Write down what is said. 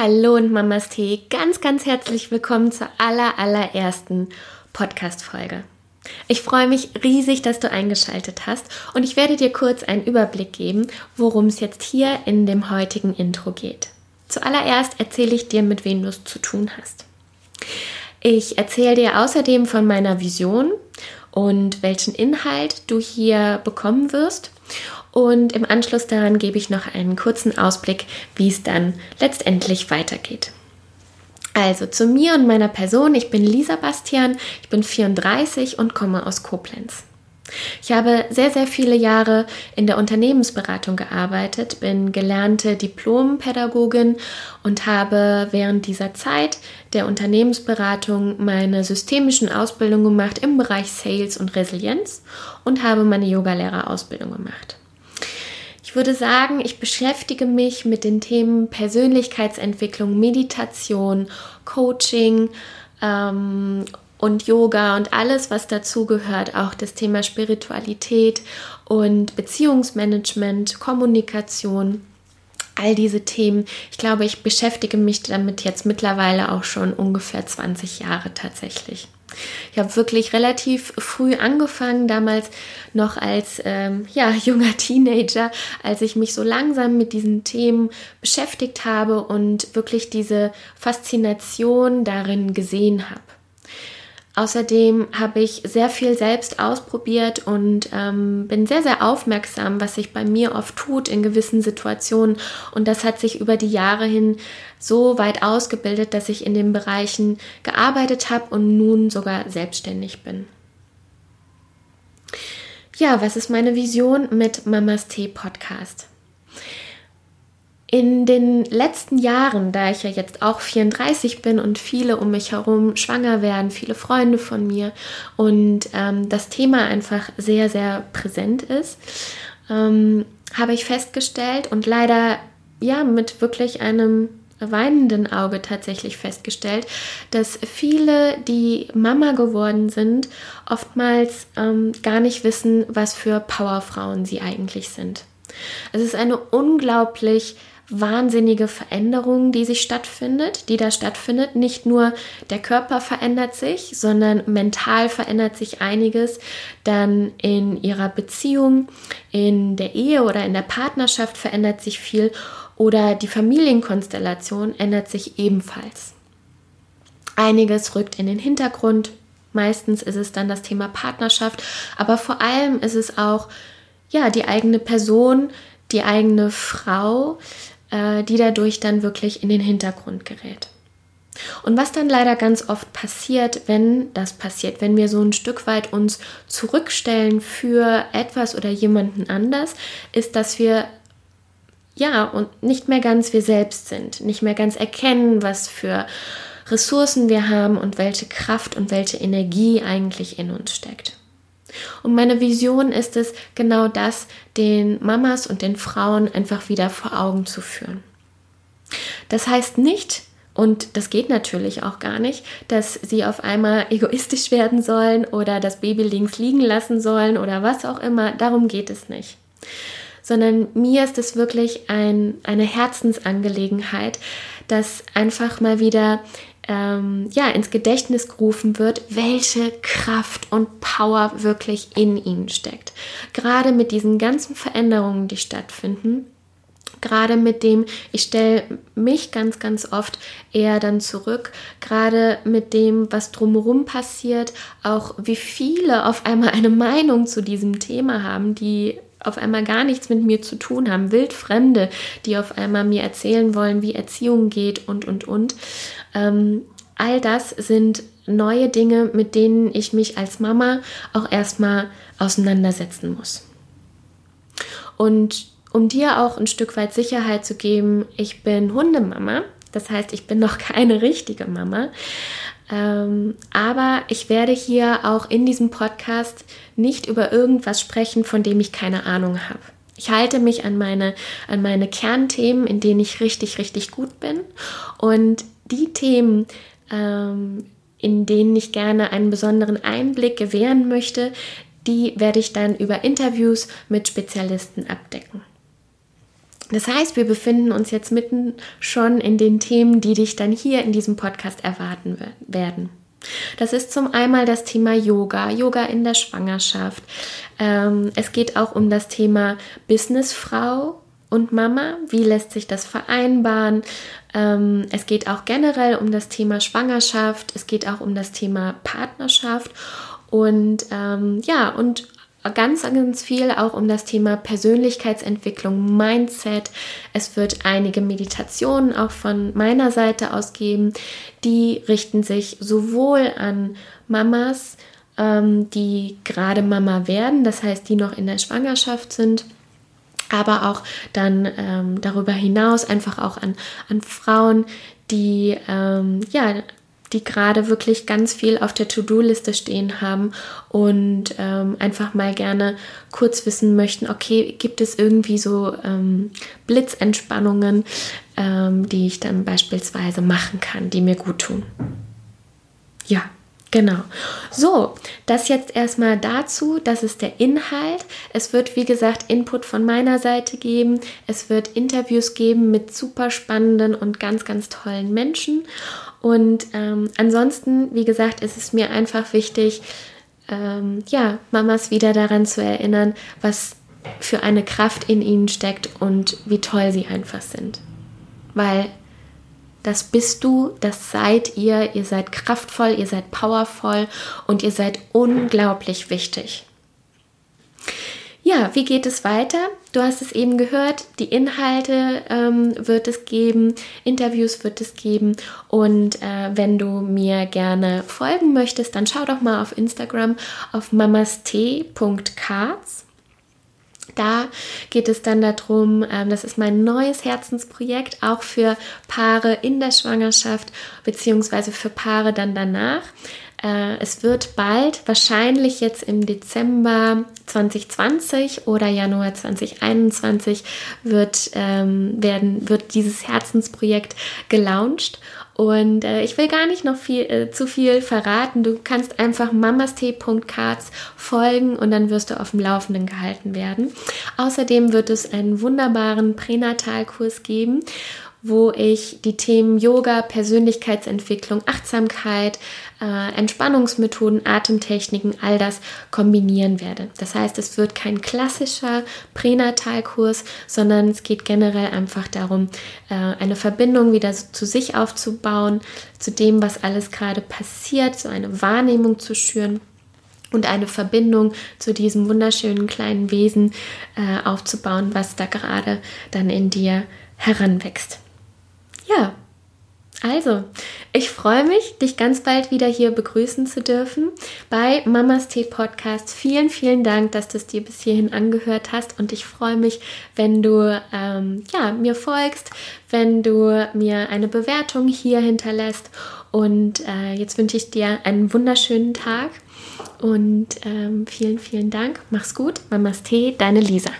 Hallo und Mamas Tee, ganz, ganz herzlich willkommen zur aller, allerersten Podcast-Folge. Ich freue mich riesig, dass du eingeschaltet hast und ich werde dir kurz einen Überblick geben, worum es jetzt hier in dem heutigen Intro geht. Zuallererst erzähle ich dir, mit wem du es zu tun hast. Ich erzähle dir außerdem von meiner Vision und welchen Inhalt du hier bekommen wirst und im Anschluss daran gebe ich noch einen kurzen Ausblick, wie es dann letztendlich weitergeht. Also zu mir und meiner Person. Ich bin Lisa Bastian, ich bin 34 und komme aus Koblenz. Ich habe sehr, sehr viele Jahre in der Unternehmensberatung gearbeitet, bin gelernte Diplompädagogin und habe während dieser Zeit der Unternehmensberatung meine systemischen Ausbildungen gemacht im Bereich Sales und Resilienz und habe meine Yogalehrerausbildung gemacht. Ich würde sagen, ich beschäftige mich mit den Themen Persönlichkeitsentwicklung, Meditation, Coaching ähm, und Yoga und alles, was dazugehört, auch das Thema Spiritualität und Beziehungsmanagement, Kommunikation. All diese Themen. Ich glaube, ich beschäftige mich damit jetzt mittlerweile auch schon ungefähr 20 Jahre tatsächlich. Ich habe wirklich relativ früh angefangen, damals noch als ähm, ja, junger Teenager, als ich mich so langsam mit diesen Themen beschäftigt habe und wirklich diese Faszination darin gesehen habe. Außerdem habe ich sehr viel selbst ausprobiert und ähm, bin sehr, sehr aufmerksam, was sich bei mir oft tut in gewissen Situationen. Und das hat sich über die Jahre hin so weit ausgebildet, dass ich in den Bereichen gearbeitet habe und nun sogar selbstständig bin. Ja, was ist meine Vision mit Mamas Tee Podcast? In den letzten Jahren, da ich ja jetzt auch 34 bin und viele um mich herum schwanger werden, viele Freunde von mir und ähm, das Thema einfach sehr, sehr präsent ist, ähm, habe ich festgestellt und leider ja mit wirklich einem weinenden Auge tatsächlich festgestellt, dass viele, die Mama geworden sind, oftmals ähm, gar nicht wissen, was für Powerfrauen sie eigentlich sind. Es ist eine unglaublich wahnsinnige Veränderung, die sich stattfindet, die da stattfindet. Nicht nur der Körper verändert sich, sondern mental verändert sich einiges. Dann in ihrer Beziehung, in der Ehe oder in der Partnerschaft verändert sich viel oder die Familienkonstellation ändert sich ebenfalls. Einiges rückt in den Hintergrund. Meistens ist es dann das Thema Partnerschaft, aber vor allem ist es auch ja die eigene Person, die eigene Frau, äh, die dadurch dann wirklich in den Hintergrund gerät. Und was dann leider ganz oft passiert, wenn das passiert, wenn wir so ein Stück weit uns zurückstellen für etwas oder jemanden anders, ist, dass wir ja und nicht mehr ganz wir selbst sind, nicht mehr ganz erkennen, was für Ressourcen wir haben und welche Kraft und welche Energie eigentlich in uns steckt. Und meine Vision ist es, genau das den Mamas und den Frauen einfach wieder vor Augen zu führen. Das heißt nicht, und das geht natürlich auch gar nicht, dass sie auf einmal egoistisch werden sollen oder das Baby links liegen lassen sollen oder was auch immer. Darum geht es nicht. Sondern mir ist es wirklich ein, eine Herzensangelegenheit, dass einfach mal wieder ähm, ja, ins Gedächtnis gerufen wird, welche Kraft und Power wirklich in ihnen steckt. Gerade mit diesen ganzen Veränderungen, die stattfinden, gerade mit dem, ich stelle mich ganz, ganz oft eher dann zurück, gerade mit dem, was drumherum passiert, auch wie viele auf einmal eine Meinung zu diesem Thema haben, die auf einmal gar nichts mit mir zu tun haben, Wildfremde, die auf einmal mir erzählen wollen, wie Erziehung geht und, und, und. Ähm, all das sind neue Dinge, mit denen ich mich als Mama auch erstmal auseinandersetzen muss. Und um dir auch ein Stück weit Sicherheit zu geben, ich bin Hundemama, das heißt, ich bin noch keine richtige Mama. Ähm, aber ich werde hier auch in diesem Podcast nicht über irgendwas sprechen, von dem ich keine Ahnung habe. Ich halte mich an meine, an meine Kernthemen, in denen ich richtig, richtig gut bin. Und die Themen, ähm, in denen ich gerne einen besonderen Einblick gewähren möchte, die werde ich dann über Interviews mit Spezialisten abdecken. Das heißt, wir befinden uns jetzt mitten schon in den Themen, die dich dann hier in diesem Podcast erwarten werden. Das ist zum einen das Thema Yoga, Yoga in der Schwangerschaft. Ähm, es geht auch um das Thema Businessfrau und Mama. Wie lässt sich das vereinbaren? Ähm, es geht auch generell um das Thema Schwangerschaft. Es geht auch um das Thema Partnerschaft. Und ähm, ja, und ganz, ganz viel auch um das Thema Persönlichkeitsentwicklung, Mindset. Es wird einige Meditationen auch von meiner Seite aus geben, die richten sich sowohl an Mamas, ähm, die gerade Mama werden, das heißt, die noch in der Schwangerschaft sind, aber auch dann ähm, darüber hinaus einfach auch an, an Frauen, die ähm, ja die gerade wirklich ganz viel auf der To-Do-Liste stehen haben und ähm, einfach mal gerne kurz wissen möchten, okay, gibt es irgendwie so ähm, Blitzentspannungen, ähm, die ich dann beispielsweise machen kann, die mir gut tun. Ja, Genau. So, das jetzt erstmal dazu. Das ist der Inhalt. Es wird, wie gesagt, Input von meiner Seite geben. Es wird Interviews geben mit super spannenden und ganz, ganz tollen Menschen. Und ähm, ansonsten, wie gesagt, ist es mir einfach wichtig, ähm, ja, Mamas wieder daran zu erinnern, was für eine Kraft in ihnen steckt und wie toll sie einfach sind. Weil das bist du, das seid ihr, ihr seid kraftvoll, ihr seid powervoll und ihr seid unglaublich wichtig. Ja, wie geht es weiter? Du hast es eben gehört, die Inhalte ähm, wird es geben, Interviews wird es geben und äh, wenn du mir gerne folgen möchtest, dann schau doch mal auf Instagram auf mamast.cards. Da geht es dann darum, ähm, das ist mein neues Herzensprojekt, auch für Paare in der Schwangerschaft beziehungsweise für Paare dann danach. Äh, es wird bald, wahrscheinlich jetzt im Dezember 2020 oder Januar 2021, wird, ähm, werden, wird dieses Herzensprojekt gelauncht. Und äh, ich will gar nicht noch viel, äh, zu viel verraten. Du kannst einfach mamastee.cards folgen und dann wirst du auf dem Laufenden gehalten werden. Außerdem wird es einen wunderbaren Pränatalkurs geben wo ich die Themen Yoga, Persönlichkeitsentwicklung, Achtsamkeit, äh, Entspannungsmethoden, Atemtechniken, all das kombinieren werde. Das heißt, es wird kein klassischer Pränatalkurs, sondern es geht generell einfach darum, äh, eine Verbindung wieder zu sich aufzubauen, zu dem, was alles gerade passiert, so eine Wahrnehmung zu schüren und eine Verbindung zu diesem wunderschönen kleinen Wesen äh, aufzubauen, was da gerade dann in dir heranwächst. Ja, also, ich freue mich, dich ganz bald wieder hier begrüßen zu dürfen bei Mamas Tee Podcast. Vielen, vielen Dank, dass du es dir bis hierhin angehört hast und ich freue mich, wenn du ähm, ja, mir folgst, wenn du mir eine Bewertung hier hinterlässt und äh, jetzt wünsche ich dir einen wunderschönen Tag und ähm, vielen, vielen Dank. Mach's gut. Mamas Tee, deine Lisa.